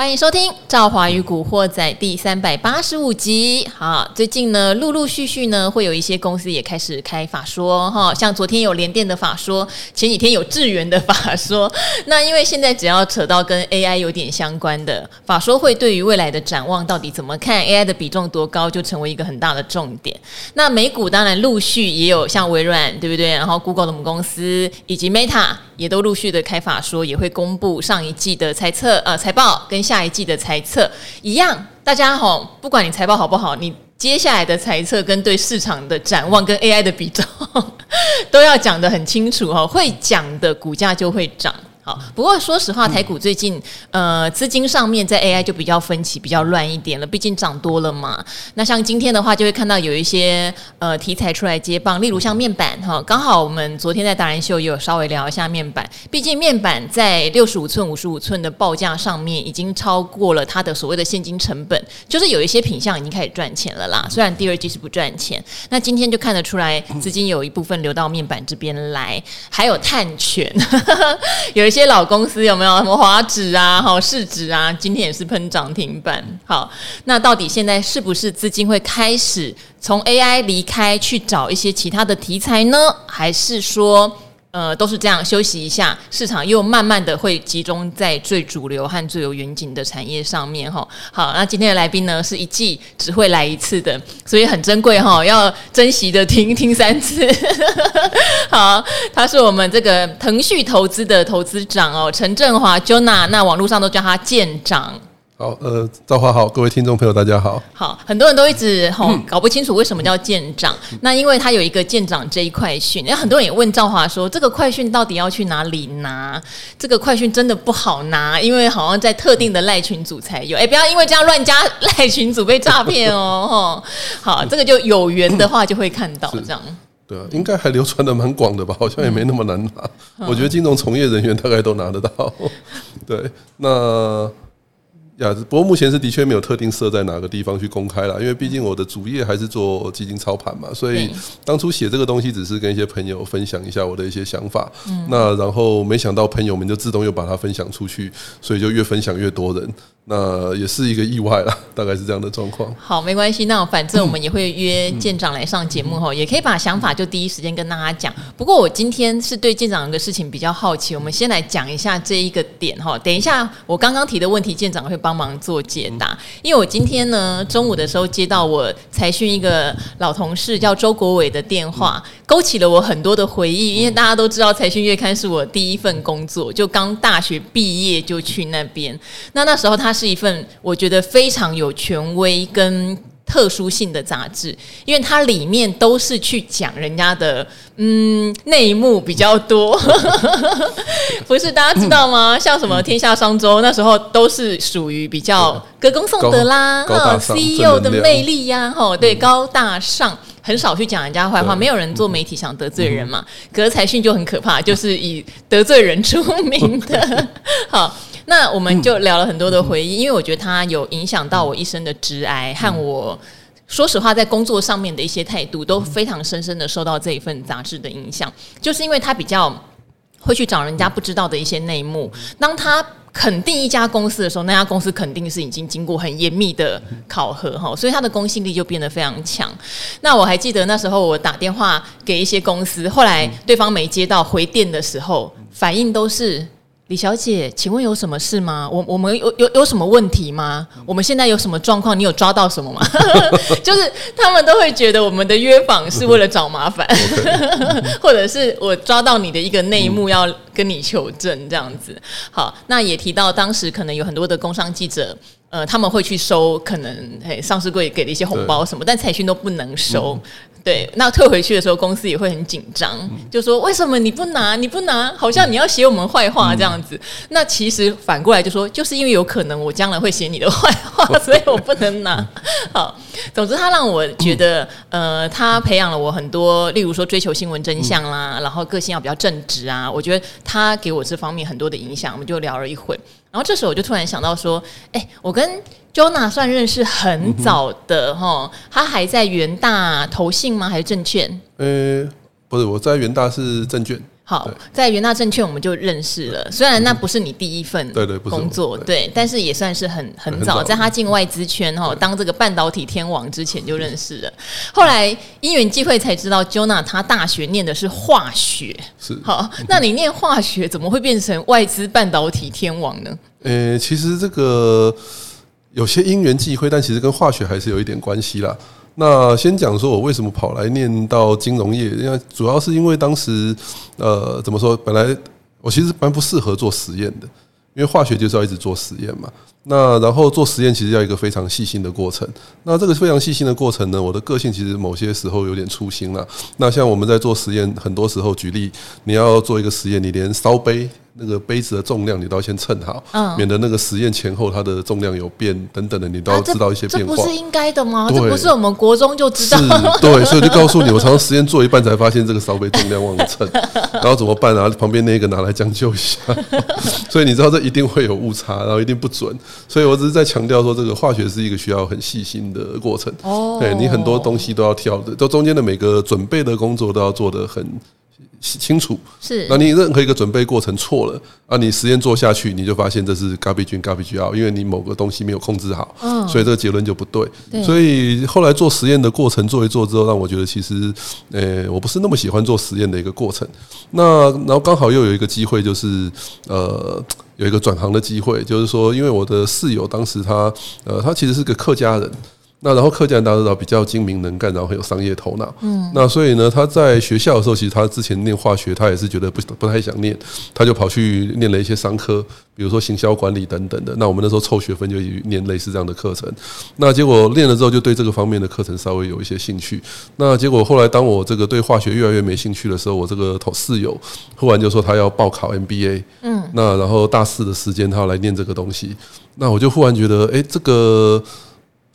欢迎收听《赵华与古惑仔》第三百八十五集。好，最近呢，陆陆续续呢，会有一些公司也开始开法说哈，像昨天有联电的法说，前几天有智源的法说。那因为现在只要扯到跟 AI 有点相关的法说，会对于未来的展望到底怎么看，AI 的比重多高，就成为一个很大的重点。那美股当然陆续也有像微软，对不对？然后 Google 的母公司以及 Meta 也都陆续的开法说，也会公布上一季的财测呃财报跟。下一季的财测一样，大家好，不管你财报好不好，你接下来的财测跟对市场的展望跟 AI 的比重 都要讲得很清楚哦，会讲的股价就会涨。好，不过说实话，台股最近呃资金上面在 AI 就比较分歧，比较乱一点了。毕竟涨多了嘛。那像今天的话，就会看到有一些呃题材出来接棒，例如像面板哈。刚好我们昨天在达人秀也有稍微聊一下面板。毕竟面板在六十五寸、五十五寸的报价上面已经超过了它的所谓的现金成本，就是有一些品项已经开始赚钱了啦。虽然第二季是不赚钱，那今天就看得出来资金有一部分流到面板这边来，还有碳权 有。一些老公司有没有什么华指啊、好市值啊？今天也是喷涨停板。好，那到底现在是不是资金会开始从 AI 离开，去找一些其他的题材呢？还是说？呃，都是这样，休息一下，市场又慢慢的会集中在最主流和最有远景的产业上面哈。好，那今天的来宾呢，是一季只会来一次的，所以很珍贵哈，要珍惜的听听三次。好，他是我们这个腾讯投资的投资长哦，陈振华 Jonah，那网络上都叫他舰长。好，呃，赵华好，各位听众朋友，大家好。好，很多人都一直吼搞不清楚为什么叫舰长，嗯、那因为他有一个舰长这一快讯，那很多人也问赵华说，这个快讯到底要去哪里拿？这个快讯真的不好拿，因为好像在特定的赖群组才有。哎，不要因为这样乱加赖群组被诈骗哦。好，这个就有缘的话就会看到这样。对啊，应该还流传的蛮广的吧？好像也没那么难拿。嗯、我觉得金融从业人员大概都拿得到。对，那。呀，不过目前是的确没有特定设在哪个地方去公开了，因为毕竟我的主业还是做基金操盘嘛，所以当初写这个东西只是跟一些朋友分享一下我的一些想法。嗯，那然后没想到朋友们就自动又把它分享出去，所以就越分享越多人。那也是一个意外啦，大概是这样的状况。好，没关系，那反正我们也会约舰长来上节目哈，也可以把想法就第一时间跟大家讲。不过我今天是对舰长有个事情比较好奇，我们先来讲一下这一个点哈。等一下我刚刚提的问题，舰长会帮忙做解答。因为我今天呢中午的时候接到我财讯一个老同事叫周国伟的电话，勾起了我很多的回忆。因为大家都知道财讯月刊是我第一份工作，就刚大学毕业就去那边。那那时候他。是一份我觉得非常有权威跟特殊性的杂志，因为它里面都是去讲人家的嗯内幕比较多，不是大家知道吗？像什么《天下商周》那时候都是属于比较歌功颂德啦，哈，CEO 的魅力呀，哈，对，高大上，很少去讲人家坏话，没有人做媒体想得罪人嘛。可是财讯就很可怕，就是以得罪人出名的，好。那我们就聊了很多的回忆，因为我觉得它有影响到我一生的挚爱和我，说实话，在工作上面的一些态度都非常深深的受到这一份杂志的影响。就是因为他比较会去找人家不知道的一些内幕，当他肯定一家公司的时候，那家公司肯定是已经经过很严密的考核哈，所以他的公信力就变得非常强。那我还记得那时候我打电话给一些公司，后来对方没接到回电的时候，反应都是。李小姐，请问有什么事吗？我我们有有有什么问题吗？我们现在有什么状况？你有抓到什么吗？就是他们都会觉得我们的约访是为了找麻烦，或者是我抓到你的一个内幕要跟你求证这样子。好，那也提到当时可能有很多的工商记者，呃，他们会去收可能诶上市柜给的一些红包什么，但财讯都不能收。对，那退回去的时候，公司也会很紧张，就说为什么你不拿？你不拿，好像你要写我们坏话这样子。那其实反过来就说，就是因为有可能我将来会写你的坏话，所以我不能拿。好，总之他让我觉得，呃，他培养了我很多，例如说追求新闻真相啦，然后个性要比较正直啊。我觉得他给我这方面很多的影响，我们就聊了一会。然后这时候我就突然想到说，哎，我跟 Jonah 算认识很早的哈，嗯、他还在元大投信吗？还是证券？呃，不是，我在元大是证券。好，在元大证券我们就认识了。虽然那不是你第一份对对工作，对，但是也算是很很早，在他进外资圈哈，当这个半导体天王之前就认识了。后来因缘际会才知道，Jonah 他大学念的是化学。是好，那你念化学怎么会变成外资半导体天王呢？呃，其实这个有些因缘际会，但其实跟化学还是有一点关系啦。那先讲说，我为什么跑来念到金融业？因为主要是因为当时，呃，怎么说？本来我其实蛮不适合做实验的，因为化学就是要一直做实验嘛。那然后做实验其实要一个非常细心的过程。那这个非常细心的过程呢，我的个性其实某些时候有点粗心了。那像我们在做实验，很多时候举例，你要做一个实验，你连烧杯。那个杯子的重量你都要先称好，嗯，免得那个实验前后它的重量有变等等的，你都要知道一些变化。这不是应该的吗？这不是我们国中就知道？是，对，所以就告诉你，我常常实验做一半才发现这个烧杯重量忘了称，然后怎么办啊？旁边那个拿来将就一下。所以你知道这一定会有误差，然后一定不准。所以我只是在强调说，这个化学是一个需要很细心的过程。哦，对，你很多东西都要挑的，都中间的每个准备的工作都要做得很。清楚是，那你任何一个准备过程错了啊，你实验做下去，你就发现这是 garbage in garbage out，因为你某个东西没有控制好，嗯，所以这个结论就不对。所以后来做实验的过程做一做之后，让我觉得其实，呃，我不是那么喜欢做实验的一个过程。那然后刚好又有一个机会，就是呃，有一个转行的机会，就是说，因为我的室友当时他呃，他其实是个客家人。那然后客家人大家知道比较精明能干，然后很有商业头脑。嗯，那所以呢，他在学校的时候，其实他之前念化学，他也是觉得不不太想念，他就跑去念了一些商科，比如说行销管理等等的。那我们那时候凑学分就念类似这样的课程。那结果练了之后，就对这个方面的课程稍微有一些兴趣。那结果后来当我这个对化学越来越没兴趣的时候，我这个同室友忽然就说他要报考 MBA。嗯，那然后大四的时间他要来念这个东西，那我就忽然觉得，哎，这个。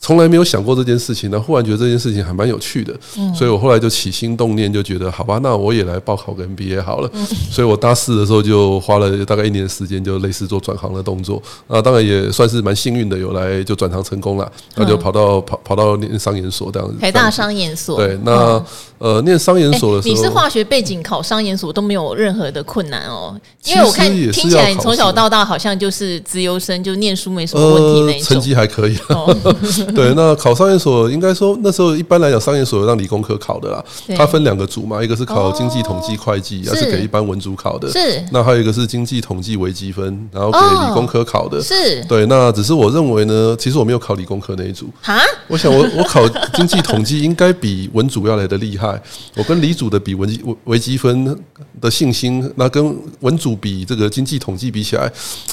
从来没有想过这件事情，那忽然觉得这件事情还蛮有趣的，所以我后来就起心动念，就觉得好吧，那我也来报考个 MBA 好了。所以我大四的时候就花了大概一年时间，就类似做转行的动作。那当然也算是蛮幸运的，有来就转行成功了，那就跑到跑跑到念商研所这样子。台大商研所。对，那呃，念商研所的时候，你是化学背景，考商研所都没有任何的困难哦。因为我看听起来你从小到大好像就是资优生，就念书没什么问题那种，成绩还可以。对，那考商研所应该说那时候一般来讲，商研所有让理工科考的啦。它分两个组嘛，一个是考经济统计会计，而是给一般文组考的。是。那还有一个是经济统计微积分，然后给理工科考的。是。对，那只是我认为呢，其实我没有考理工科那一组。哈？我想我我考经济统计应该比文组要来的厉害。我跟理组的比文微微积分的信心，那跟文组比这个经济统计比起来，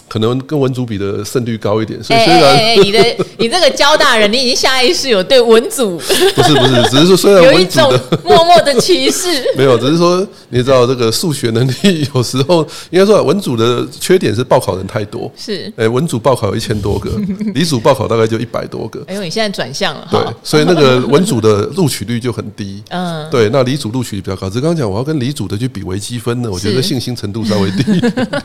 可能跟文组比的胜率高一点。所以虽然你的你这个交大人，你已经下意识有对文组不是不是，只是说虽然文组的默默的歧视，没有，只是说你知道这个数学能力有时候应该说文组的缺点是报考人太多，是哎文组报考有一千多个，理组报考大概就一百多个。哎呦，你现在转向了，对，所以那个文组的录取率就很低。嗯，对，那理组录取率比较高。只刚刚讲我要跟理组的去比微积分呢，我觉得信心程度稍微低，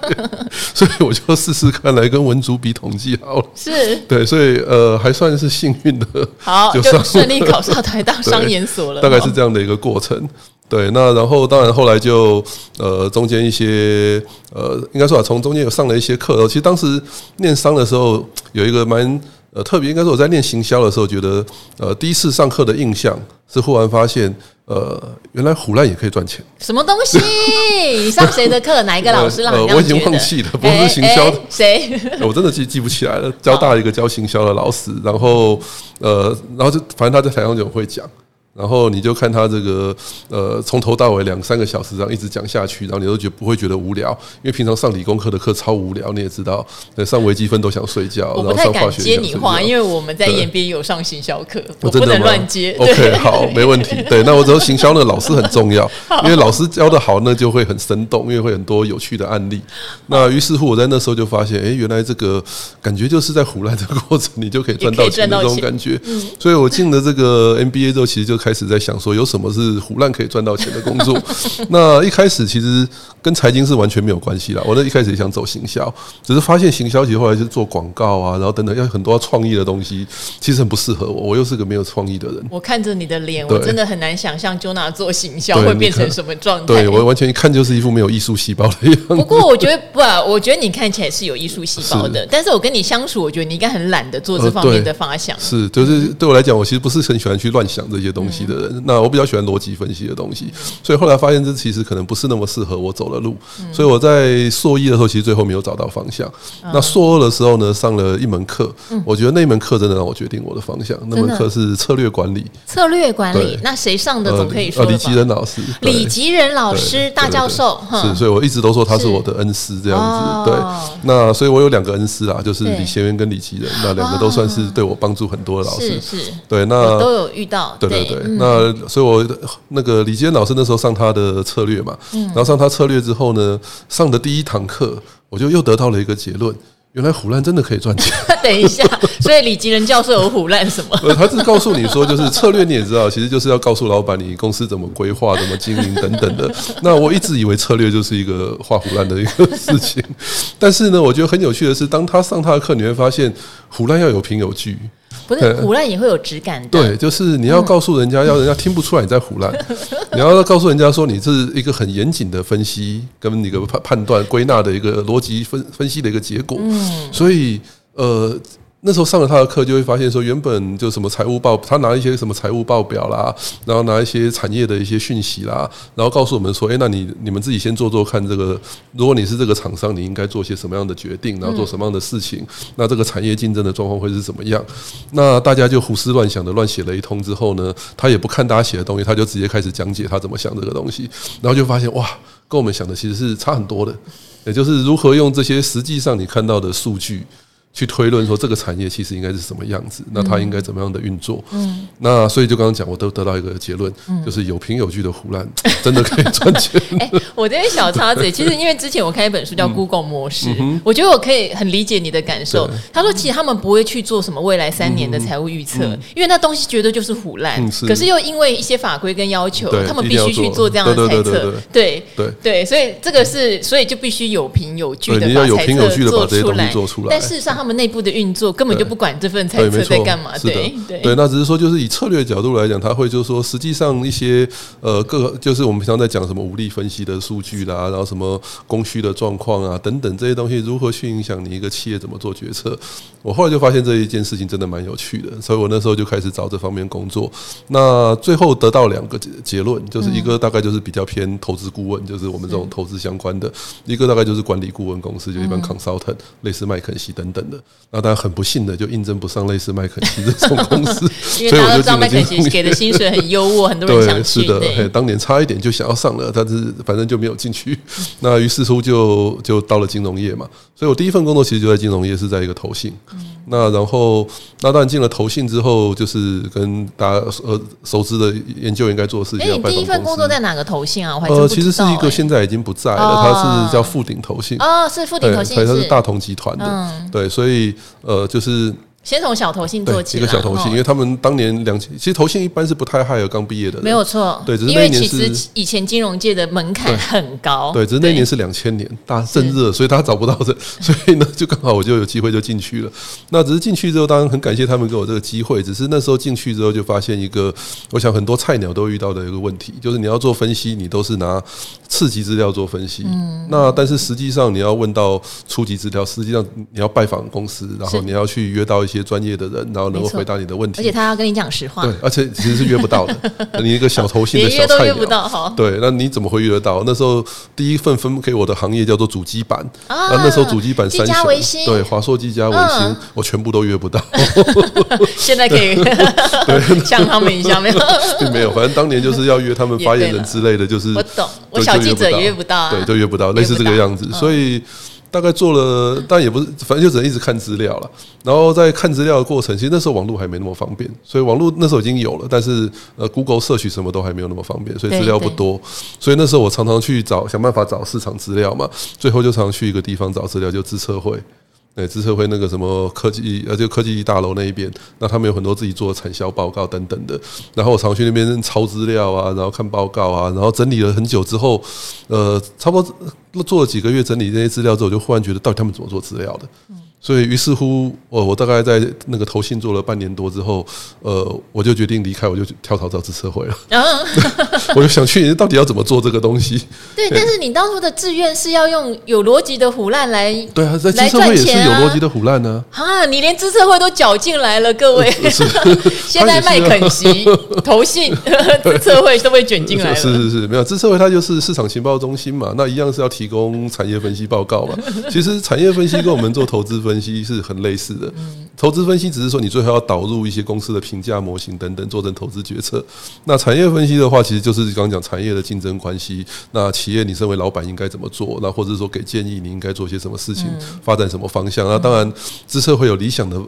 所以我就试试看来跟文组比统计好了。是对，所以呃还算是幸运的。好，就顺利考上台大商研所了。大概是这样的一个过程。对，那然后当然后来就呃中间一些呃应该说啊，从中间有上了一些课。其实当时念商的时候有一个蛮呃特别，应该说我在念行销的时候，觉得呃第一次上课的印象是忽然发现呃原来胡乱也可以赚钱。什么东西？你上谁的课？哪一个老师？我已经忘记了，不是行销的谁？我真的记记不起来了。交大一个教行销的老师，然后呃然后就反正他在台上就会讲。然后你就看他这个，呃，从头到尾两三个小时这样一直讲下去，然后你都觉不会觉得无聊，因为平常上理工科的课超无聊，你也知道，上微积分都想睡觉，我不太敢接你话，因为我们在延边有上行销课，我不能乱接。OK，好，没问题。对，那我知道行销呢老师很重要，因为老师教的好，那就会很生动，因为会很多有趣的案例。那于是乎，我在那时候就发现，哎，原来这个感觉就是在胡乱的过程，你就可以赚到钱的这种感觉。所以我进了这个 MBA 之后，其实就开开始在想说，有什么是胡乱可以赚到钱的工作。那一开始其实跟财经是完全没有关系啦。我那一开始也想走行销，只是发现行销其实后来就做广告啊，然后等等，要很多创意的东西，其实很不适合我。我又是个没有创意的人。我看着你的脸，我真的很难想象 Jonah 做行销会变成什么状态。对，我完全一看就是一副没有艺术细胞的样子。不过我觉得不，我觉得你看起来是有艺术细胞的。但是我跟你相处，我觉得你应该很懒得做这方面的发想。是，就是对我来讲，我其实不是很喜欢去乱想这些东西的人。那我比较喜欢逻辑分析的东西，所以后来发现这其实可能不是那么适合我走的路。所以我在硕一的时候，其实最后没有找到方向。那硕二的时候呢，上了一门课，我觉得那门课真的让我决定我的方向。那门课是策略管理。策略管理，那谁上的总可以说？李吉仁老师，李吉仁老师大教授。是，所以我一直都说他是我的恩师这样子。对，那所以我有两个恩师啊，就是李贤元跟李吉仁，那两个都算是对我帮助很多的老师。是，对，那都有遇到。对对对，那所以我那个李坚老师那时候上他的策略嘛，然后上他策略之后呢，上的第一堂课，我就又得到了一个结论。原来唬烂真的可以赚钱。等一下，所以李吉仁教授有唬烂什么？他是告诉你说，就是策略你也知道，其实就是要告诉老板你公司怎么规划、怎么经营等等的。那我一直以为策略就是一个画唬烂的一个事情，但是呢，我觉得很有趣的是，当他上他的课，你会发现唬烂要有凭有据。不是胡乱也会有质感的。对，就是你要告诉人家，要人家听不出来你在胡乱。你要告诉人家说，你这是一个很严谨的分析跟一个判判断归纳的一个逻辑分分析的一个结果。嗯，所以呃。那时候上了他的课，就会发现说，原本就什么财务报，他拿一些什么财务报表啦，然后拿一些产业的一些讯息啦，然后告诉我们说，哎，那你你们自己先做做看，这个如果你是这个厂商，你应该做些什么样的决定，然后做什么样的事情，那这个产业竞争的状况会是怎么样？那大家就胡思乱想的乱写了一通之后呢，他也不看大家写的东西，他就直接开始讲解他怎么想这个东西，然后就发现哇，跟我们想的其实是差很多的，也就是如何用这些实际上你看到的数据。去推论说这个产业其实应该是什么样子，那它应该怎么样的运作？嗯，那所以就刚刚讲，我都得到一个结论，就是有凭有据的胡乱 真的可以赚钱。哎，我这边小插嘴，其实因为之前我看一本书叫《Google 模式》，我觉得我可以很理解你的感受。他说，其实他们不会去做什么未来三年的财务预测，因为那东西绝对就是唬烂。可是又因为一些法规跟要求，他们必须去做这样的猜测。对对对，所以这个是，所以就必须有凭有据的把猜测做出来。但事实上，他们。内部的运作根本就不管这份猜测在干嘛，对对。对，那只是说就是以策略角度来讲，他会就是说，实际上一些呃各就是我们平常在讲什么武力分析的数据啦，然后什么供需的状况啊等等这些东西如何去影响你一个企业怎么做决策。我后来就发现这一件事情真的蛮有趣的，所以我那时候就开始找这方面工作。那最后得到两个结结论，就是一个大概就是比较偏投资顾问，就是我们这种投资相关的；一个大概就是管理顾问公司，就一般 consultant，类似麦肯锡等等的。那当然很不幸的，就应征不上类似麦肯锡这种公司，因为大家都知道麦肯锡给的薪水很优渥，很多人想去。对，是的，当年差一点就想要上了，但是反正就没有进去。那于是乎就就到了金融业嘛，所以我第一份工作其实就在金融业，是在一个投信。那然后那当然进了投信之后，就是跟大家呃熟知的研究员该做的事情。哎，你第一份工作在哪个投信啊？我还呃，其实是一个现在已经不在了，它是叫富鼎投信。哦，是富鼎投信，对，它是大同集团的。对，所以呃，就是。先从小头信做起，一个小头信，因为他们当年两千，其实头信一般是不太害有刚毕业的，没有错，对，只是因为其实以前金融界的门槛很高，对，只是那年是两千年，大家正热，所以他找不到人，所以呢，就刚好我就有机会就进去了。那只是进去之后，当然很感谢他们给我这个机会，只是那时候进去之后就发现一个，我想很多菜鸟都遇到的一个问题，就是你要做分析，你都是拿次级资料做分析，嗯，那但是实际上你要问到初级资料，实际上你要拜访公司，然后你要去约到一些专业的人。然后能够回答你的问题，而且他要跟你讲实话。对，而且其实是约不到的。你一个小头信的小菜鸟，对，那你怎么会约得到？那时候第一份分给我的行业叫做主机板啊，那时候主机板三星，对，华硕、技嘉、微星，我全部都约不到。现在可以像 他们一下没有？并没有，反正当年就是要约他们发言人之类的，就是我懂，我小记者也约不到，对，都约不到，类似这个样子，所以。大概做了，但也不是，反正就只能一直看资料了。然后在看资料的过程，其实那时候网络还没那么方便，所以网络那时候已经有了，但是呃，Google Search 什么都还没有那么方便，所以资料不多。所以那时候我常常去找，想办法找市场资料嘛。最后就常常去一个地方找资料，就自测会。对，资策会那个什么科技呃，就科技大楼那一边，那他们有很多自己做的产销报告等等的。然后我常去那边抄资料啊，然后看报告啊，然后整理了很久之后，呃，差不多做了几个月整理这些资料之后，我就忽然觉得到底他们怎么做资料的？所以，于是乎，我我大概在那个投信做了半年多之后，呃，我就决定离开，我就跳槽到资策会了。我就想去，到底要怎么做这个东西？对，但是你当初的志愿是要用有逻辑的腐烂来，对啊，在资社会也是有逻辑的腐烂呢。啊，你连资策会都搅进来了，各位，现在麦肯锡、投信、资社会都被卷进来了。是是是，没有资社会，它就是市场情报中心嘛，那一样是要提供产业分析报告嘛。其实产业分析跟我们做投资分析是很类似的，投资分析只是说你最后要导入一些公司的评价模型等等，做成投资决策。那产业分析的话，其实就是刚刚讲产业的竞争关系。那企业你身为老板应该怎么做？那或者说给建议，你应该做些什么事情，发展什么方向？那当然，资策会有理想的。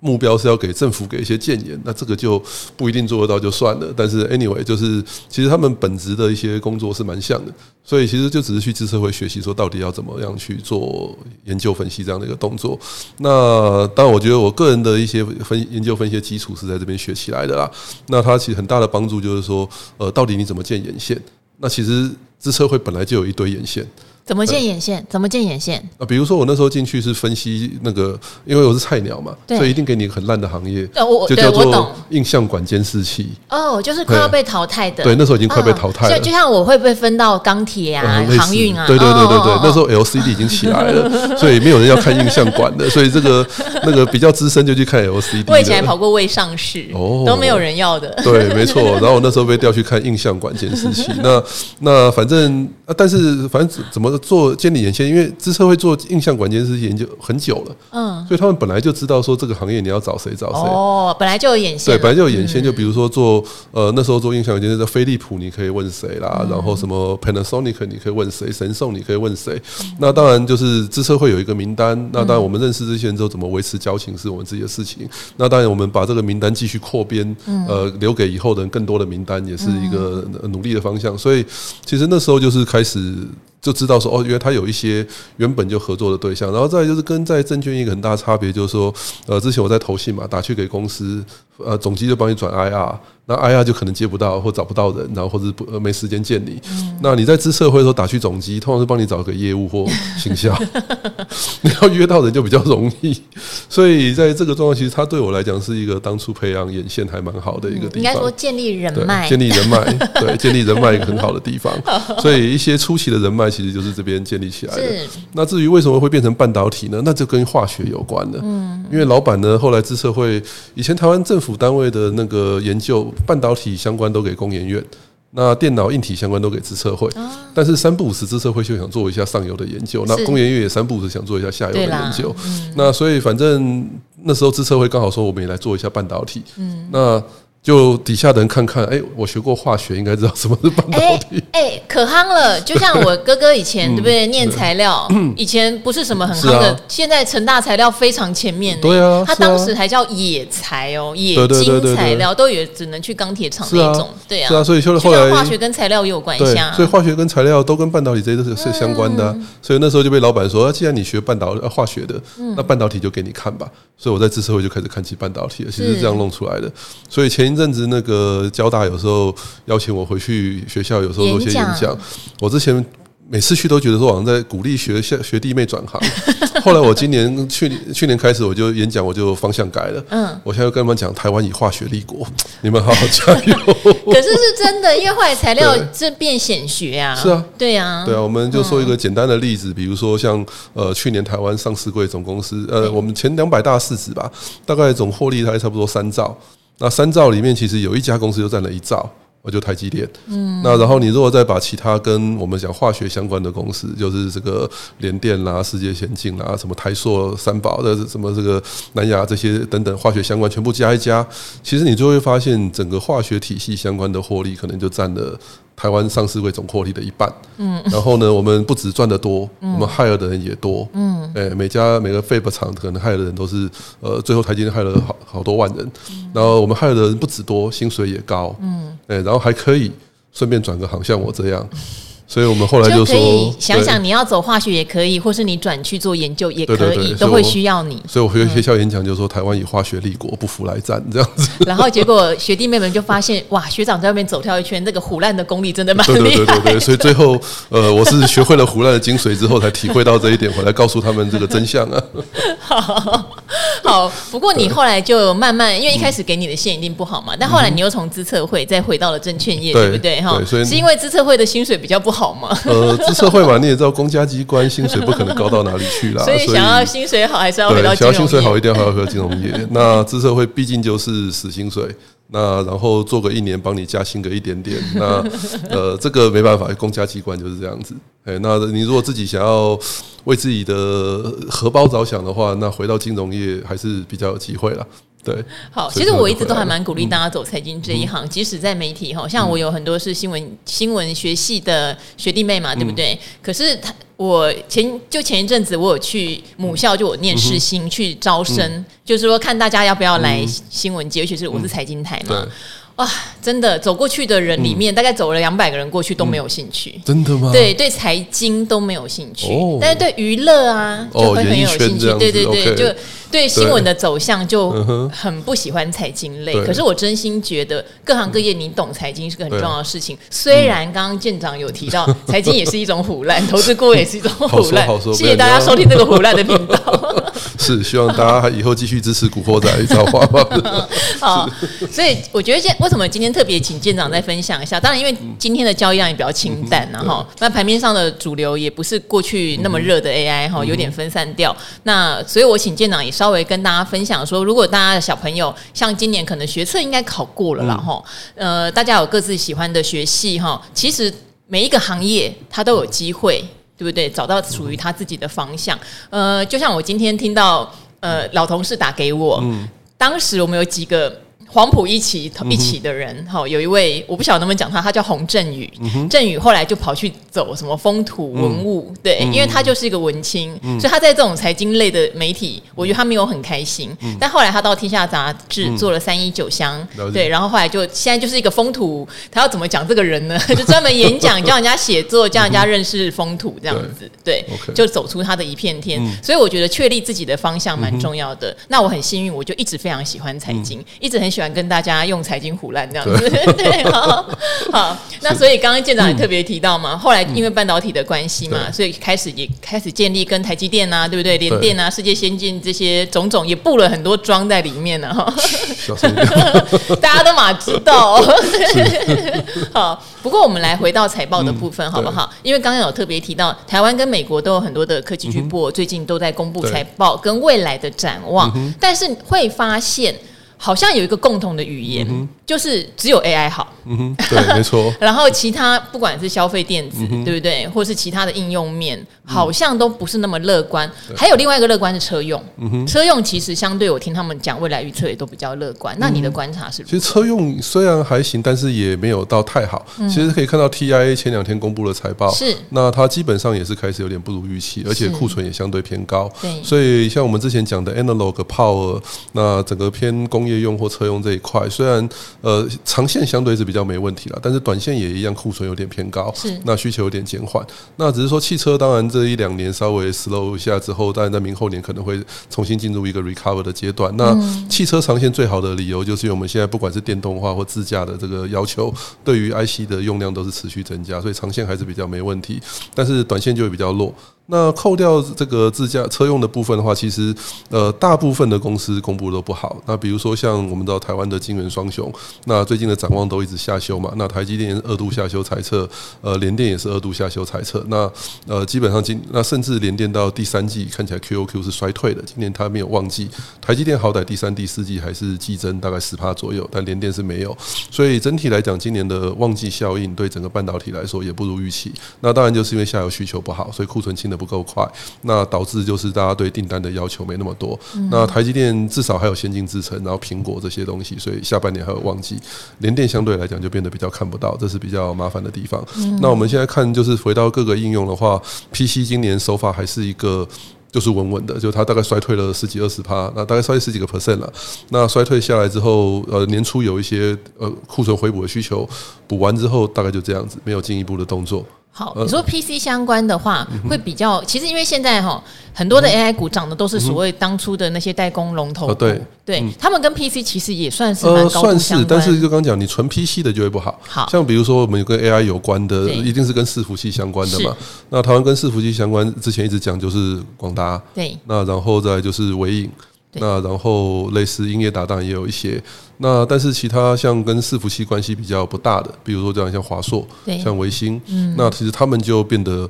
目标是要给政府给一些建言，那这个就不一定做得到就算了。但是 anyway，就是其实他们本职的一些工作是蛮像的，所以其实就只是去资策会学习，说到底要怎么样去做研究分析这样的一个动作。那当然，我觉得我个人的一些分研究分析的基础是在这边学起来的啦。那它其实很大的帮助就是说，呃，到底你怎么建眼线？那其实资策会本来就有一堆眼线。怎么建眼线？怎么建眼线？啊，比如说我那时候进去是分析那个，因为我是菜鸟嘛，所以一定给你很烂的行业，就叫做印象管监视器。哦，就是快要被淘汰的。对，那时候已经快被淘汰了。就像我会不会分到钢铁啊、航运啊？对对对对对，那时候 LCD 已经起来了，所以没有人要看印象管的，所以这个那个比较资深就去看 LCD。我以前还跑过未上市，哦，都没有人要的。对，没错。然后我那时候被调去看印象管监视器。那那反正啊，但是反正怎么做监理眼线，因为资策会做印象管监视器研究很久了，嗯，所以他们本来就知道说这个行业你要找谁找谁。哦，本来就有眼线，对，本来就有眼线，就比如说做呃那时候做印象管监视器的飞利浦，你可以问谁啦，然后什么 Panasonic 你可以问谁，神送你可以问谁，那当然就是资策会有一个名单，那当然我们认识这些人之后怎么维持交情是我们自己的事情，那当然我们把这个名单继续扩编，呃，留给以后的人更多的名单也是一个努力的方向，所以其实那时候就是开始。就知道说哦，原来他有一些原本就合作的对象，然后再就是跟在证券一个很大的差别，就是说，呃，之前我在投信嘛，打去给公司，呃，总机就帮你转 IR。那 IR 就可能接不到或找不到人，然后或者不没时间见你。那你在资社会的时候打去总机，通常是帮你找个业务或行销，你要约到人就比较容易。所以在这个状况，其实他对我来讲是一个当初培养眼线还蛮好的一个地方。应该说建立人脉，建立人脉，对，建立人脉 一个很好的地方。所以一些初期的人脉其实就是这边建立起来的。那至于为什么会变成半导体呢？那就跟化学有关的。嗯，因为老板呢，后来资社会以前台湾政府单位的那个研究。半导体相关都给工研院，那电脑硬体相关都给资策会，但是三不五时资策会就想做一下上游的研究，那工研院也三不五时想做一下下游的研究，那所以反正那时候资策会刚好说我们也来做一下半导体，嗯。那。就底下的人看看，哎、欸，我学过化学，应该知道什么是半导体。哎、欸欸，可夯了。就像我哥哥以前，对不对？念材料，以前不是什么很夯的，现在成大材料非常前面。对啊，他当时还叫野材哦，野金材料都也只能去钢铁厂那种。对啊，是啊，所以后来化学跟材料也有关系啊。所以化学跟材料都跟半导体这些都是是相关的。所以那时候就被老板说，既然你学半导化学的，那半导体就给你看吧。所以我在资策会就开始看起半导体了，其实是这样弄出来的。所以前一阵子那个交大有时候邀请我回去学校，有时候做些演讲。我之前。每次去都觉得说好像在鼓励学校学弟妹转行，后来我今年去年去年开始我就演讲，我就方向改了。嗯，我现在跟他们讲，台湾以化学立国，你们好好加油。可是是真的，因为化学材料这变显学啊。是啊，对啊，对啊。我们就说一个简单的例子，比如说像呃去年台湾上市柜总公司，呃我们前两百大市值吧，大概总获利才差不多三兆。那三兆里面其实有一家公司就占了一兆。我就台积电，嗯，那然后你如果再把其他跟我们讲化学相关的公司，就是这个联电啦、世界先进啦、什么台硕、三宝的什么这个南亚这些等等化学相关，全部加一加，其实你就会发现整个化学体系相关的获利可能就占了。台湾上市会总获利的一半，嗯，然后呢，我们不止赚得多，我们 hire 的人也多，嗯，哎，每家每个 fab 厂可能 hire 的人都是，呃，最后台积电 hire 了好好多万人，然后我们 hire 的人不止多，薪水也高，嗯，哎，然后还可以顺便转个行，像我这样。所以我们后来就说，就可以想想你要走化学也可以，或是你转去做研究也可以，都会需要你。所以我回学校演讲就说，台湾以化学立国，不服来战这样子。然后结果学弟妹们就发现，哇，学长在外面走跳一圈，这个唬烂的功力真的蛮厉害。对对对对，所以最后呃，我是学会了胡乱的精髓之后，才体会到这一点，回来告诉他们这个真相啊。好，好，不过你后来就慢慢，因为一开始给你的线一定不好嘛，但后来你又从资策会再回到了证券业，对不对？哈，所以是因为资策会的薪水比较不好嘛？呃。资策会嘛，你也知道，公家机关薪水不可能高到哪里去啦。所以想要薪水好，还是要回到。想要薪水好，一定要回到金融业。那资策会毕竟就是死薪水，那然后做个一年，帮你加薪个一点点。那 呃，这个没办法，公家机关就是这样子。哎，那你如果自己想要为自己的荷包着想的话，那回到金融业还是比较有机会了。对，好，其实我一直都还蛮鼓励大家走财经这一行，即使在媒体哈，像我有很多是新闻新闻学系的学弟妹嘛，对不对？可是他，我前就前一阵子我有去母校，就我念世新去招生，就是说看大家要不要来新闻界，尤其是我是财经台嘛。哇，真的走过去的人里面，大概走了两百个人过去都没有兴趣。真的吗？对对，财经都没有兴趣，但是对娱乐啊就会很有兴趣。对对对，就。对新闻的走向就很不喜欢财经类，可是我真心觉得各行各业你懂财经是个很重要的事情。虽然刚刚舰长有提到财经也是一种腐烂，投资顾问也是一种腐烂。谢谢大家收听这个腐烂的频道。是希望大家以后继续支持古惑仔。好，所以我觉得今为什么今天特别请舰长再分享一下？当然，因为今天的交易量也比较清淡，然后那盘面上的主流也不是过去那么热的 AI 哈，有点分散掉。那所以我请舰长也是。稍微跟大家分享说，如果大家的小朋友像今年可能学测应该考过了啦哈，嗯、呃，大家有各自喜欢的学系哈，其实每一个行业它都有机会，对不对？找到属于他自己的方向。呃，就像我今天听到呃老同事打给我，嗯、当时我们有几个。黄埔一起一起的人，哈、嗯，有一位我不晓得能不能讲他，他叫洪振宇。嗯、振宇后来就跑去走什么风土文物，嗯、对，因为他就是一个文青，嗯、所以他在这种财经类的媒体，我觉得他没有很开心。嗯、但后来他到天下杂志做了三一九乡，嗯、对，然后后来就现在就是一个风土，他要怎么讲这个人呢？就专门演讲，教人家写作，教人家认识风土这样子，对，对，就走出他的一片天。嗯、所以我觉得确立自己的方向蛮重要的。嗯、那我很幸运，我就一直非常喜欢财经，嗯、一直很喜。喜欢跟大家用财经胡烂这样子，对，对，好，好，那所以刚刚舰长也特别提到嘛，后来因为半导体的关系嘛，所以开始也开始建立跟台积电啊，对不对？联电啊，世界先进这些种种也布了很多桩在里面呢，哈，大家都嘛知道。好，不过我们来回到财报的部分好不好？因为刚刚有特别提到，台湾跟美国都有很多的科技巨擘，最近都在公布财报跟未来的展望，但是会发现。好像有一个共同的语言，嗯、就是只有 AI 好。嗯哼，对，没错。然后其他不管是消费电子，嗯、对不对，或是其他的应用面，好像都不是那么乐观。嗯、还有另外一个乐观是车用。嗯，车用其实相对我听他们讲未来预测也都比较乐观。嗯、那你的观察是？其实车用虽然还行，但是也没有到太好。嗯、其实可以看到 TIA 前两天公布了财报，是那它基本上也是开始有点不如预期，而且库存也相对偏高。对，所以像我们之前讲的 Analog Power，那整个偏工业用或车用这一块，虽然呃长线相对是比较没问题了，但是短线也一样库存有点偏高，是那需求有点减缓。那只是说汽车，当然这一两年稍微 slow 一下之后，当然在明后年可能会重新进入一个 recover 的阶段。那汽车长线最好的理由，就是因为我们现在不管是电动化或自驾的这个要求，对于 IC 的用量都是持续增加，所以长线还是比较没问题。但是短线就会比较弱。那扣掉这个自驾车用的部分的话，其实呃大部分的公司公布都不好。那比如说像我们知道台湾的晶圆双雄，那最近的展望都一直下修嘛。那台积电二度下修财测，呃联电也是二度下修财测。那呃基本上今那甚至联电到第三季看起来 QOQ 是衰退的，今年它没有旺季。台积电好歹第三、第四季还是季增大概十趴左右，但联电是没有。所以整体来讲，今年的旺季效应对整个半导体来说也不如预期。那当然就是因为下游需求不好，所以库存清的。不够快，那导致就是大家对订单的要求没那么多。那台积电至少还有先进制程，然后苹果这些东西，所以下半年还有旺季。联电相对来讲就变得比较看不到，这是比较麻烦的地方。那我们现在看，就是回到各个应用的话，PC 今年手法还是一个就是稳稳的，就它大概衰退了十几二十趴，那大概衰退十几个 percent 了。那衰退下来之后，呃，年初有一些呃库存回补的需求，补完之后大概就这样子，没有进一步的动作。好，你说 PC 相关的话，会比较，其实因为现在哈很多的 AI 股涨的都是所谓当初的那些代工龙头，对。对，他们跟 PC 其实也算是蛮高度相关，算是，但是就刚讲，你纯 PC 的就会不好。好，像比如说我们有跟 AI 有关的，一定是跟伺服器相关的嘛。那台湾跟伺服器相关，之前一直讲就是广达，对，那然后再就是纬颖。那然后类似音乐搭档也有一些，那但是其他像跟伺服器关系比较不大的，比如说这样像华硕，像微星，那其实他们就变得。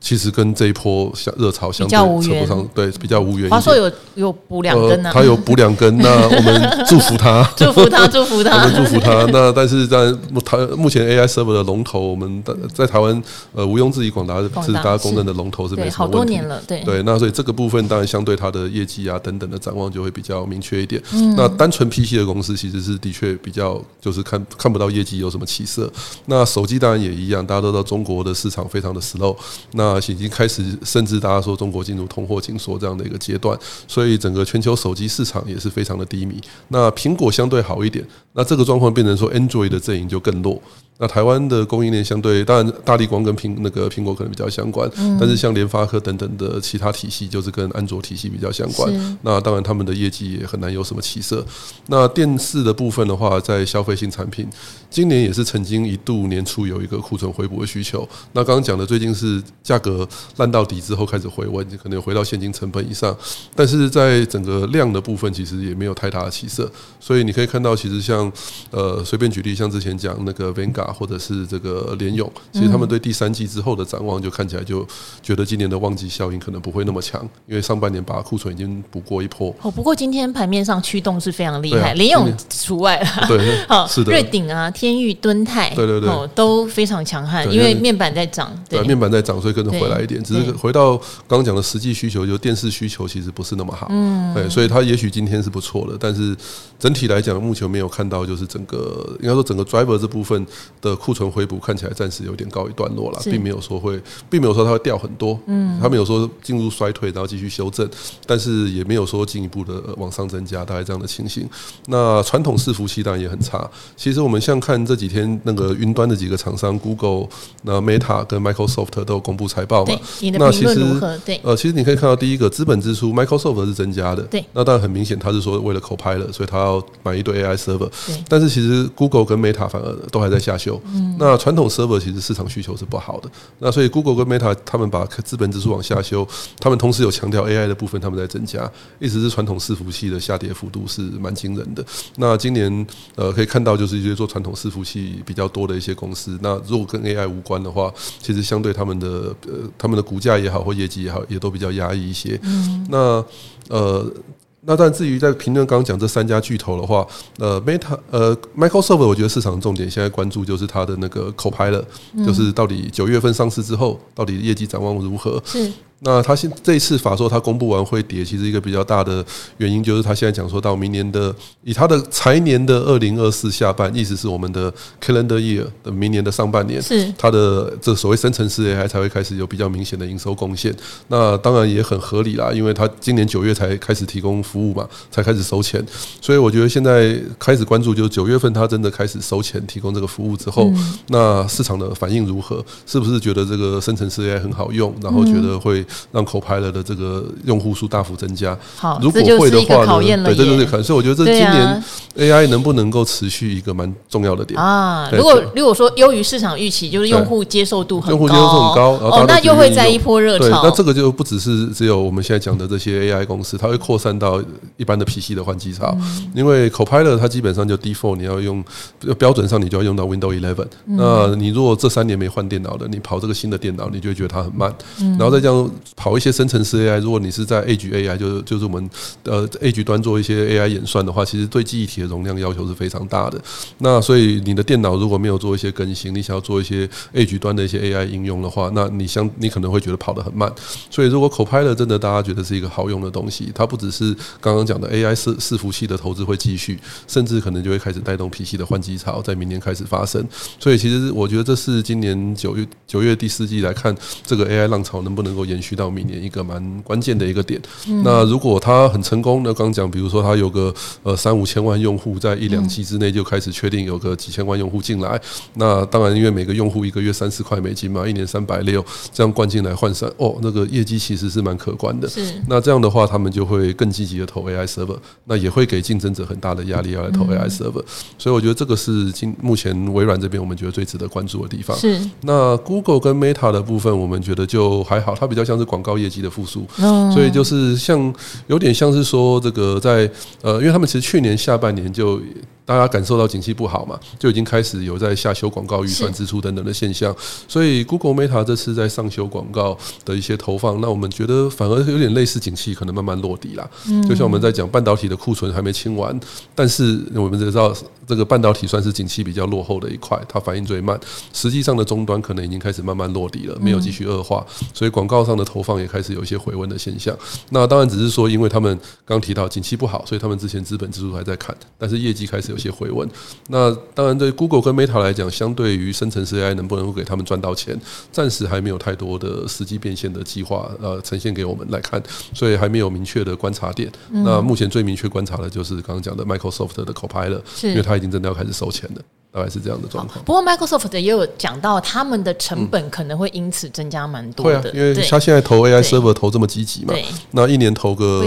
其实跟这一波相热潮相对扯不上，对，比较无缘。华硕有有补两根呢，他有补两根，那 我们祝福他，祝福他，祝福他，我们祝福他。那但是在台目前 AI server 的龙头，我们在台湾呃毋庸置疑，广达是大家公认的龙头，是没什么问题。好多年了，对对。那所以这个部分当然相对它的业绩啊等等的展望就会比较明确一点。那单纯 PC 的公司其实是的确比较就是看看不到业绩有什么起色。那手机当然也一样，大家都知道中国的市场非常的 slow。那啊已经开始，甚至大家说中国进入通货紧缩这样的一个阶段，所以整个全球手机市场也是非常的低迷。那苹果相对好一点，那这个状况变成说 Android 的阵营就更弱。那台湾的供应链相对，当然大力光跟苹那个苹果可能比较相关，但是像联发科等等的其他体系，就是跟安卓体系比较相关。那当然他们的业绩也很难有什么起色。那电视的部分的话，在消费性产品，今年也是曾经一度年初有一个库存回补的需求。那刚刚讲的最近是价格烂到底之后开始回温，可能回到现金成本以上，但是在整个量的部分其实也没有太大的起色。所以你可以看到，其实像呃随便举例，像之前讲那个或者是这个联咏，其实他们对第三季之后的展望就看起来就觉得今年的旺季效应可能不会那么强，因为上半年把库存已经补过一波。哦，不过今天盘面上驱动是非常厉害，联咏除外了。对，好，是的。瑞鼎啊，天域、敦泰，对对对，都非常强悍，因为面板在涨。对，面板在涨，所以跟着回来一点。只是回到刚刚讲的实际需求，就电视需求其实不是那么好。嗯，对，所以它也许今天是不错的，但是整体来讲，目前没有看到就是整个应该说整个 driver 这部分。的库存回补看起来暂时有点告一段落了，并没有说会，并没有说它会掉很多，嗯，它没有说进入衰退，然后继续修正，但是也没有说进一步的往上增加，大概这样的情形。那传统伺服器当然也很差。其实我们像看这几天那个云端的几个厂商，Google、那 Meta 跟 Microsoft 都有公布财报嘛，那其实对，呃，其实你可以看到第一个资本支出，Microsoft 是增加的，对，那当然很明显，他是说为了 Copilot，所以他要买一堆 AI server，对，但是其实 Google 跟 Meta 反而都还在下修。嗯，那传统 server 其实市场需求是不好的，那所以 Google 跟 Meta 他们把资本指数往下修，他们同时有强调 AI 的部分他们在增加，一直是传统伺服器的下跌幅度是蛮惊人的。那今年呃可以看到就是一些做传统伺服器比较多的一些公司，那如果跟 AI 无关的话，其实相对他们的呃他们的股价也好或业绩也好，也都比较压抑一些。嗯，那呃。那但至于在评论刚刚讲这三家巨头的话，呃，Meta，呃，Microsoft，我觉得市场重点现在关注就是它的那个 Copilot，就是到底九月份上市之后，到底业绩展望如何？是。那他现这一次法说他公布完会跌，其实一个比较大的原因就是他现在讲说到明年的以他的财年的二零二四下半，意思是我们的 calendar year 的明年的上半年，是他的这所谓生成式 AI 才会开始有比较明显的营收贡献。那当然也很合理啦，因为他今年九月才开始提供服务嘛，才开始收钱，所以我觉得现在开始关注就是九月份他真的开始收钱提供这个服务之后，那市场的反应如何？是不是觉得这个生成式 AI 很好用，然后觉得会。让 Copilot 的这个用户数大幅增加。好，如果会的话呢？对，这就是考验。所以我觉得这今年 AI 能不能够持续一个蛮重要的点啊。如果如果说优于市场预期，就是用户接受度很高，用户接受度很高，哦，那又会在一波热潮。那这个就不只是只有我们现在讲的这些 AI 公司，它会扩散到一般的 PC 的换机潮。因为 Copilot 它基本上就 default 你要用标准上，你就要用到 Windows 11。那你如果这三年没换电脑的，你跑这个新的电脑，你就会觉得它很慢。然后再这样。跑一些生成式 AI，如果你是在 A 局 AI，就是就是我们呃 A 局端做一些 AI 演算的话，其实对记忆体的容量要求是非常大的。那所以你的电脑如果没有做一些更新，你想要做一些 A 局端的一些 AI 应用的话，那你相你可能会觉得跑得很慢。所以如果 Copilot 真的大家觉得是一个好用的东西，它不只是刚刚讲的 AI 伺伺服器的投资会继续，甚至可能就会开始带动 PC 的换机潮，在明年开始发生。所以其实我觉得这是今年九月九月第四季来看这个 AI 浪潮能不能够延续。续到明年一个蛮关键的一个点。那如果它很成功，那刚讲，比如说它有个呃三五千万用户，在一两期之内就开始确定有个几千万用户进来，那当然因为每个用户一个月三四块美金嘛，一年三百六，这样灌进来换算，哦，那个业绩其实是蛮可观的。是。那这样的话，他们就会更积极的投 AI server，那也会给竞争者很大的压力要来投 AI server。所以我觉得这个是今目前微软这边我们觉得最值得关注的地方。是。那 Google 跟 Meta 的部分，我们觉得就还好，它比较像是广告业绩的复苏，所以就是像有点像是说这个在呃，因为他们其实去年下半年就。大家感受到景气不好嘛，就已经开始有在下修广告预算支出等等的现象，所以 Google Meta 这次在上修广告的一些投放，那我们觉得反而有点类似景气可能慢慢落地啦。嗯就像我们在讲半导体的库存还没清完，但是我们知道这个半导体算是景气比较落后的一块，它反应最慢。实际上的终端可能已经开始慢慢落地了，没有继续恶化，所以广告上的投放也开始有一些回温的现象。那当然只是说，因为他们刚提到景气不好，所以他们之前资本支出还在砍，但是业绩开始有。一些回温，那当然对 Google 跟 Meta 来讲，相对于生成式 AI 能不能够给他们赚到钱，暂时还没有太多的实际变现的计划，呃，呈现给我们来看，所以还没有明确的观察点。那目前最明确观察的就是刚刚讲的 Microsoft 的 Copilot，因为它已经真的要开始收钱了。大概是这样的状况。不过 Microsoft 也有讲到，他们的成本可能会因此增加蛮多的。会啊，因为他现在投 AI server 投这么积极嘛，那一年投个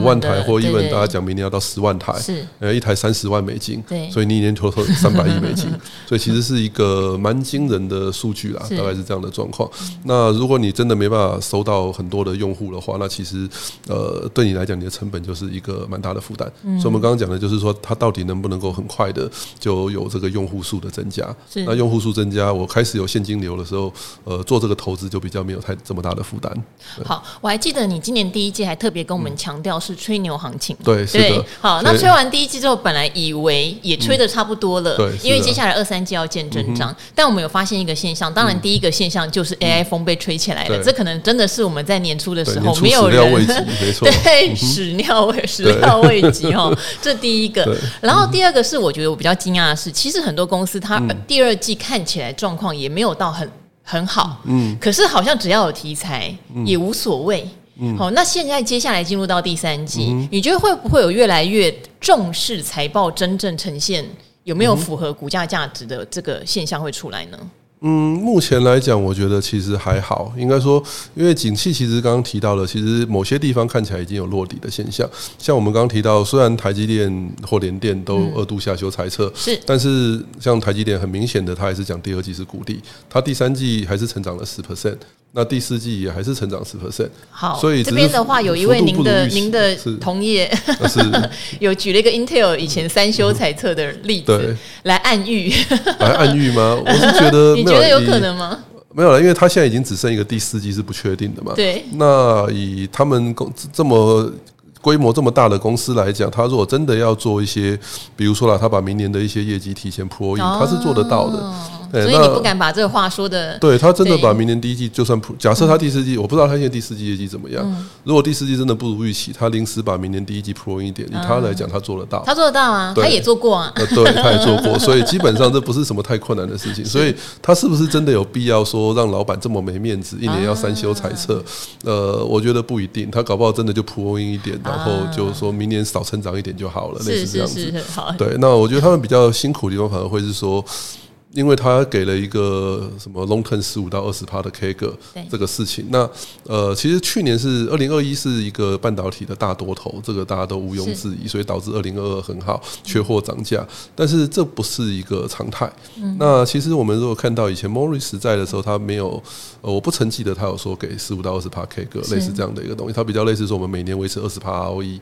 五万台或一文，大家讲明年要到十万台，是呃一台三十万美金，对，所以你一年投投 三百亿美金，所以其实是一个蛮惊人的数据啦，大概是这样的状况。那如果你真的没办法收到很多的用户的话，那其实呃对你来讲，你的成本就是一个蛮大的负担。所以我们刚刚讲的就是说，它到底能不能够很快的就有这个。用户数的增加，那用户数增加，我开始有现金流的时候，呃，做这个投资就比较没有太这么大的负担。好，我还记得你今年第一季还特别跟我们强调是吹牛行情，对，是的。好，那吹完第一季之后，本来以为也吹的差不多了，对，因为接下来二三季要见真章。但我们有发现一个现象，当然第一个现象就是 AI 风被吹起来了，这可能真的是我们在年初的时候没有人，对，始料未始料未及 哈，这第一个。然后第二个是我觉得我比较惊讶的是，其实。很多公司它第二季看起来状况也没有到很很好，嗯，可是好像只要有题材也无所谓，嗯，好，那现在接下来进入到第三季，你觉得会不会有越来越重视财报真正呈现有没有符合股价价值的这个现象会出来呢？嗯，目前来讲，我觉得其实还好。应该说，因为景气其实刚刚提到了，其实某些地方看起来已经有落底的现象。像我们刚刚提到，虽然台积电或联电都二度下修猜测，是，但是像台积电很明显的，它还是讲第二季是谷底，它第三季还是成长了十 percent。那第四季也还是成长十 percent，好，所以这边的话有一位您的您的同业是 有举了一个 Intel 以前三修财测的例子，对，来暗喻，来暗喻吗？我是觉得，你觉得有可能吗？没有了，因为他现在已经只剩一个第四季是不确定的嘛。对，那以他们公这么规模这么大的公司来讲，他如果真的要做一些，比如说啦，他把明年的一些业绩提前 pull in，他是做得到的。所以你不敢把这个话说的，对他真的把明年第一季就算假设他第四季，我不知道他现在第四季业绩怎么样。如果第四季真的不如预期，他临时把明年第一季 in 一点，以他来讲，他做得到。他做得到啊，他也做过啊。对，他也做过，所以基本上这不是什么太困难的事情。所以他是不是真的有必要说让老板这么没面子，一年要三修财测？呃，我觉得不一定，他搞不好真的就 in 一点，然后就说明年少成长一点就好了，类似这样子。对，那我觉得他们比较辛苦的地方，反而会是说。因为他给了一个什么 long term 十五到二十趴的 CAGR 这个事情，那呃，其实去年是二零二一是一个半导体的大多头，这个大家都毋庸置疑，所以导致二零二二很好，缺货涨价，但是这不是一个常态。那其实我们如果看到以前 Morris 在的时候，他没有，呃，我不曾记得他有说给十五到二十趴 CAGR 类似这样的一个东西，他比较类似说我们每年维持二十趴 ROE，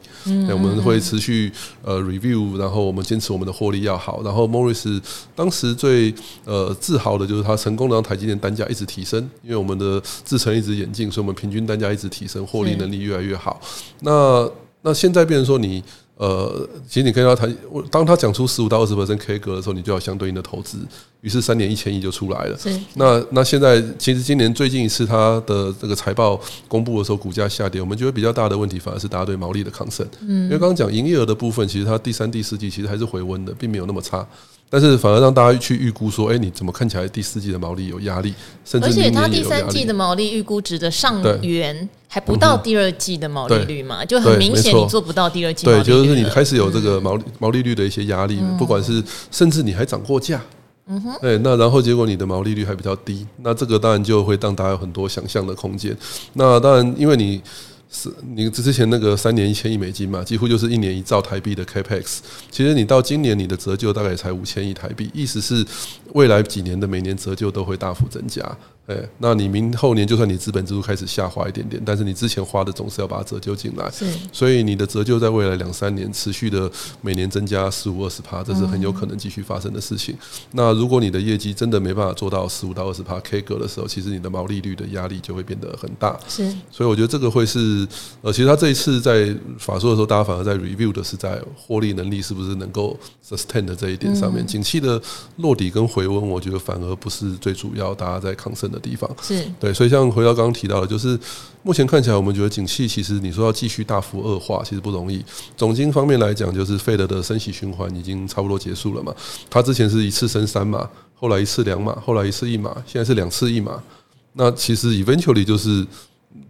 我们会持续呃 review，然后我们坚持我们的获利要好，然后 Morris 当时最呃，自豪的就是他成功的让台积电单价一直提升，因为我们的制程一直演进，所以我们平均单价一直提升，获利能力越来越好。那那现在变成说你呃，其实你看到他，当他讲出十五到二十 percent K 格的时候，你就要相对应的投资，于是三年一千亿就出来了。那那现在其实今年最近一次他的这个财报公布的时候，股价下跌，我们觉得比较大的问题反而是大家对毛利的抗胜。嗯，因为刚刚讲营业额的部分，其实它第三、第四季其实还是回温的，并没有那么差。但是反而让大家去预估说，哎、欸，你怎么看起来第四季的毛利有压力？甚至而且它第三季的毛利预估值的上缘还不到第二季的毛利率嘛，就很明显你做不到第二季。对，就是你开始有这个毛利毛利率的一些压力，嗯、不管是甚至你还涨过价，嗯哼，对，那然后结果你的毛利率还比较低，那这个当然就会让大家有很多想象的空间。那当然，因为你。是你之前那个三年一千亿美金嘛，几乎就是一年一兆台币的 Capex。其实你到今年你的折旧大概也才五千亿台币，意思是未来几年的每年折旧都会大幅增加。哎，那你明后年就算你资本支出开始下滑一点点，但是你之前花的总是要把它折旧进来。是，所以你的折旧在未来两三年持续的每年增加十五二十趴，这是很有可能继续发生的事情。那如果你的业绩真的没办法做到十五到二十趴 K 格的时候，其实你的毛利率的压力就会变得很大。是，所以我觉得这个会是呃，其实他这一次在法说的时候，大家反而在 review 的是在获利能力是不是能够 sustain 的这一点上面，景气的落底跟回温，我觉得反而不是最主要，大家在抗胜的地方是对，所以像回到刚刚提到的，就是目前看起来，我们觉得景气其实你说要继续大幅恶化，其实不容易。总经方面来讲，就是费德的升息循环已经差不多结束了嘛。他之前是一次升三码，后来一次两码，后来一次一码，现在是两次一码。那其实 eventually 就是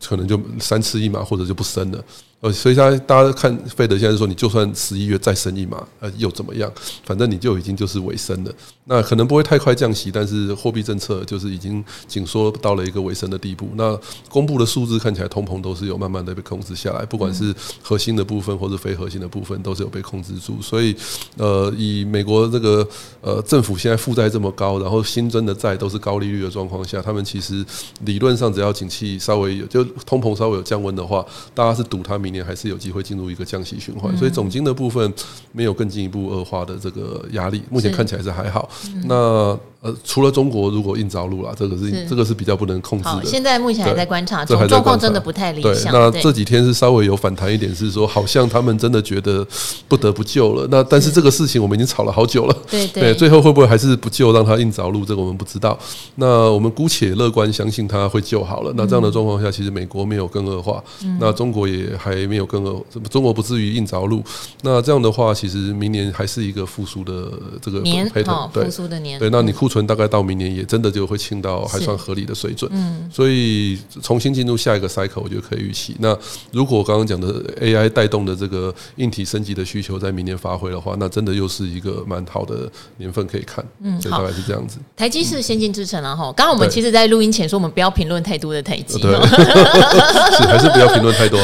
可能就三次一码，或者就不生了。呃，所以他大家看费德现在说，你就算十一月再升一码，呃，又怎么样？反正你就已经就是尾声了。那可能不会太快降息，但是货币政策就是已经紧缩到了一个尾声的地步。那公布的数字看起来通膨都是有慢慢的被控制下来，不管是核心的部分或者非核心的部分，都是有被控制住。所以，呃，以美国这个呃政府现在负债这么高，然后新增的债都是高利率的状况下，他们其实理论上只要景气稍微有，就通膨稍微有降温的话，大家是赌它明。年还是有机会进入一个降息循环，所以总金的部分没有更进一步恶化的这个压力，目前看起来是还好。那呃，除了中国如果硬着陆了，这个是这个是比较不能控制的。现在目前还在观察，这状况真的不太理想。那这几天是稍微有反弹一点，是说好像他们真的觉得不得不救了。那但是这个事情我们已经吵了好久了，对对，最后会不会还是不救，让他硬着陆？这个我们不知道。那我们姑且乐观相信他会救好了。那这样的状况下，其实美国没有更恶化，那中国也还。没有更恶，中国不至于硬着陆。那这样的话，其实明年还是一个复苏的这个年，好复苏的年。对，那你库存大概到明年也真的就会清到还算合理的水准。嗯，所以重新进入下一个 cycle，我觉得可以预期。那如果刚刚讲的 AI 带动的这个硬体升级的需求在明年发挥的话，那真的又是一个蛮好的年份可以看。嗯，所以大概是这样子。台积是先进制程了，哈。刚刚我们其实，在录音前说，我们不要评论太多的台积，对，是还是不要评论太多。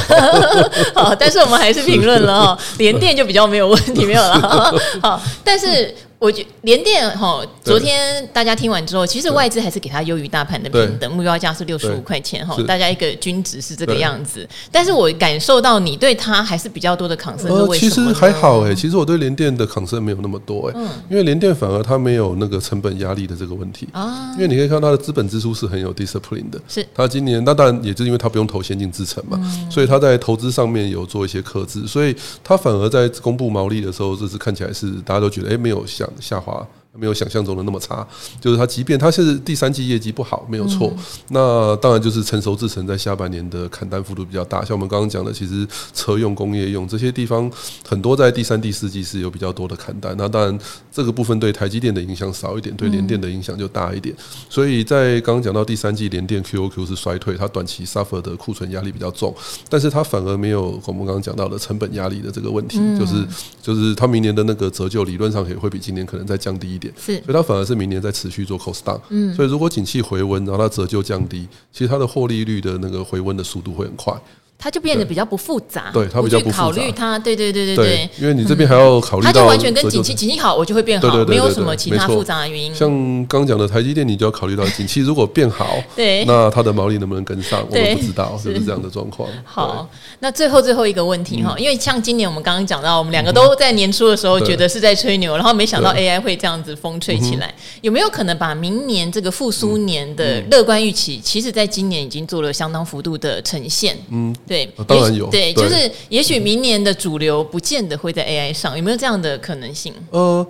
好，但是我们还是评论了哈，联电就比较没有问题，没有了。好，但是。我觉联电哈，昨天大家听完之后，其实外资还是给它优于大盘的平等目标价是六十五块钱哈，大家一个均值是这个样子。但是我感受到你对它还是比较多的 concern，呃，其实还好哎，其实我对联电的 concern 没有那么多哎，因为联电反而它没有那个成本压力的这个问题。啊，因为你可以看到它的资本支出是很有 discipline 的，是。它今年那当然也就是因为它不用投先进制程嘛，所以它在投资上面有做一些克制，所以它反而在公布毛利的时候，这次看起来是大家都觉得哎没有想下滑。没有想象中的那么差，就是它，即便它是第三季业绩不好，没有错。那当然就是成熟制成在下半年的砍单幅度比较大，像我们刚刚讲的，其实车用、工业用这些地方很多在第三、第四季是有比较多的砍单。那当然这个部分对台积电的影响少一点，对联电的影响就大一点。所以在刚刚讲到第三季联电 QOQ 是衰退，它短期 suffer 的库存压力比较重，但是它反而没有我们刚刚讲到的成本压力的这个问题，就是就是它明年的那个折旧理论上也会比今年可能再降低一点。是，所以它反而是明年在持续做 cost down。嗯，所以如果景气回温，然后它折旧降低，其实它的获利率的那个回温的速度会很快。它就变得比较不复杂，对，它比较不复杂。考虑它，对对对对对，因为你这边还要考虑到，它就完全跟景气，景气好我就会变好，没有什么其他复杂的原因。像刚讲的台积电，你就要考虑到景气如果变好，对，那它的毛利能不能跟上，我们不知道，是不是这样的状况？好，那最后最后一个问题哈，因为像今年我们刚刚讲到，我们两个都在年初的时候觉得是在吹牛，然后没想到 AI 会这样子风吹起来，有没有可能把明年这个复苏年的乐观预期，其实在今年已经做了相当幅度的呈现？嗯，对，当然有。对，就是也许明年的主流不见得会在 AI 上，有没有这样的可能性？呃，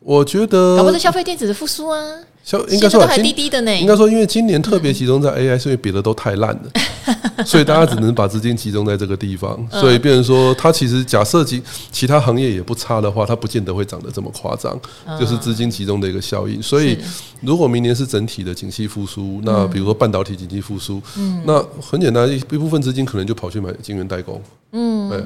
我觉得，搞不好是消费电子的复苏啊。应该说还低低的呢。应该说，因为今年特别集中在 AI，是因为别的都太烂了，所以大家只能把资金集中在这个地方。所以变成说，它其实假设其其他行业也不差的话，它不见得会涨得这么夸张，就是资金集中的一个效应。所以如果明年是整体的景气复苏，那比如说半导体景气复苏，那很简单，一一部分资金可能就跑去买晶圆代工。嗯，对，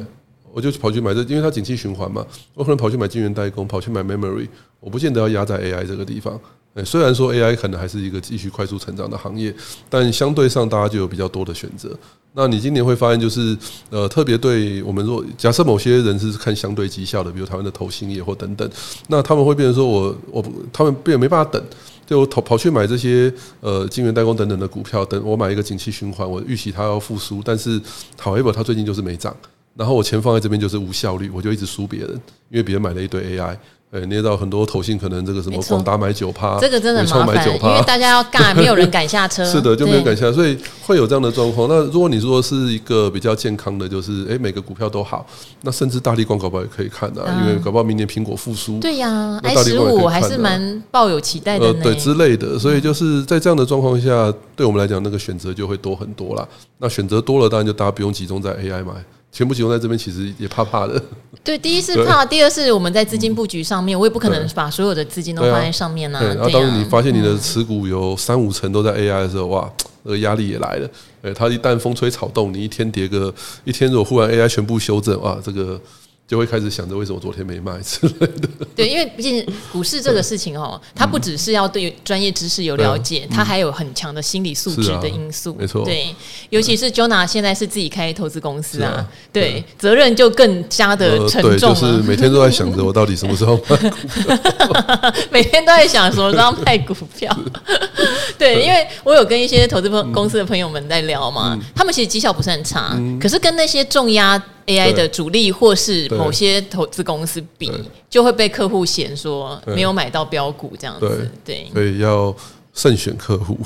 我就跑去买这，因为它景气循环嘛，我可能跑去买晶圆代工，跑去买 memory，我不见得要压在 AI 这个地方。欸，虽然说 AI 可能还是一个继续快速成长的行业，但相对上大家就有比较多的选择。那你今年会发现，就是呃，特别对我们说，假设某些人是看相对绩效的，比如台湾的投信业或等等，那他们会变成说我我他们变没办法等，就我跑跑去买这些呃晶圆代工等等的股票，等我买一个景气循环，我预期它要复苏，但是 however 它最近就是没涨，然后我钱放在这边就是无效率，我就一直输别人，因为别人买了一堆 AI。对，捏到很多投信，可能这个什么广达买九趴，这个真的很麻烦，因为大家要干，没有人敢下车。是的，就没有敢下，所以会有这样的状况。那如果你说是一个比较健康的，就是哎，每个股票都好，那甚至大立光搞不好也可以看的，因为搞不好明年苹果复苏。对呀，i 十五还是蛮抱有期待的。呃，对之类的，所以就是在这样的状况下，对我们来讲，那个选择就会多很多啦。那选择多了，当然就大家不用集中在 AI 买。全部集中在这边，其实也怕怕的。对，第一是怕，第二是我们在资金布局上面，我也不可能把所有的资金都放在上面呢。然后当你发现你的持股有三五成都在 AI 的时候，哇，那个压力也来了。哎，它一旦风吹草动，你一天跌个一天，如果忽然 AI 全部修正，哇，这个。就会开始想着为什么昨天没卖之类的。对，因为毕竟股市这个事情哦，它不只是要对专业知识有了解，它还有很强的心理素质的因素。没错，对，尤其是 Jonah 现在是自己开投资公司啊，对，责任就更加的沉重了。就是每天都在想着我到底什么时候卖股票，每天都在想什么时候卖股票。对，因为我有跟一些投资公司的朋友们在聊嘛，他们其实绩效不是很差，可是跟那些重压。AI 的主力或是某些投资公司比，就会被客户嫌说没有买到标股这样子，对，所以要。慎选客户，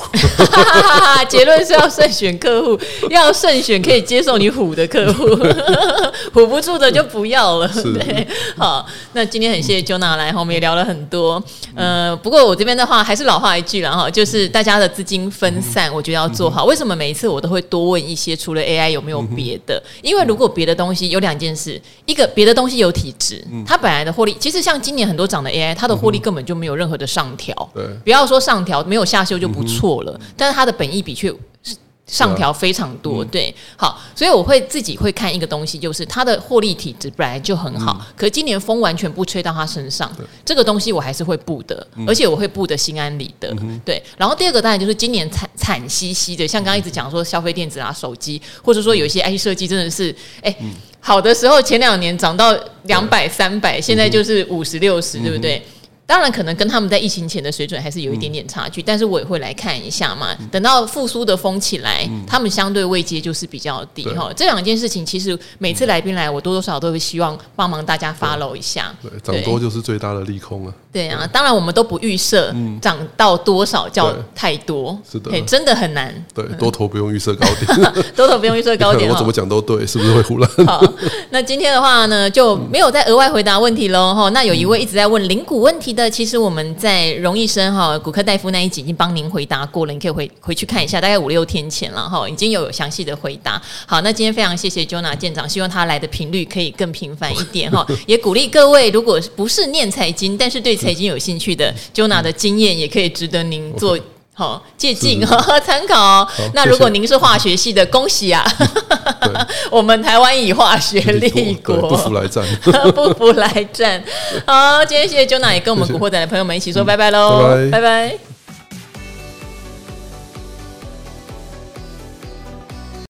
结论是要慎选客户，要慎选可以接受你唬的客户，唬不住的就不要了。对，好，那今天很谢谢 Jonah 来，我们也聊了很多。呃，不过我这边的话还是老话一句了哈，就是大家的资金分散，我觉得要做好。为什么每一次我都会多问一些，除了 AI 有没有别的？因为如果别的东西有两件事，一个别的东西有体质，它本来的获利，其实像今年很多涨的 AI，它的获利根本就没有任何的上调。对，不要说上调没有。没有下修就不错了，但是它的本益比却上调非常多，对，好，所以我会自己会看一个东西，就是它的获利体质本来就很好，可今年风完全不吹到它身上，这个东西我还是会布的，而且我会布的心安理得，对。然后第二个当然就是今年惨惨兮兮的，像刚刚一直讲说消费电子啊、手机，或者说有一些 IC 设计真的是，哎，好的时候前两年涨到两百、三百，现在就是五十、六十，对不对？当然，可能跟他们在疫情前的水准还是有一点点差距，嗯、但是我也会来看一下嘛。等到复苏的风起来，嗯、他们相对位阶就是比较低哈。对这两件事情，其实每次来宾来，我多多少少都会希望帮忙大家 follow 一下。对，涨多就是最大的利空啊。对啊，当然我们都不预设涨到多少叫太多，是的，真的很难。对，多头不用预设高点，多头不用预设高点。我怎么讲都对，是不是会胡乱？好，那今天的话呢，就没有再额外回答问题喽哈。那有一位一直在问零股问题。的其实我们在荣医生哈骨科大夫那一集已经帮您回答过了，你可以回回去看一下，大概五六天前了哈，已经有详细的回答。好，那今天非常谢谢 Jonah 舰长，希望他来的频率可以更频繁一点哈，也鼓励各位，如果不是念财经，但是对财经有兴趣的，Jonah 的经验也可以值得您做。好，借鉴和 参考。那如果您是化学系的，恭喜啊！我们台湾以化学立国，不服来战，不服来战。好，今天谢谢 Jonah 也跟我们古惑仔的朋友们一起说拜拜喽，拜拜。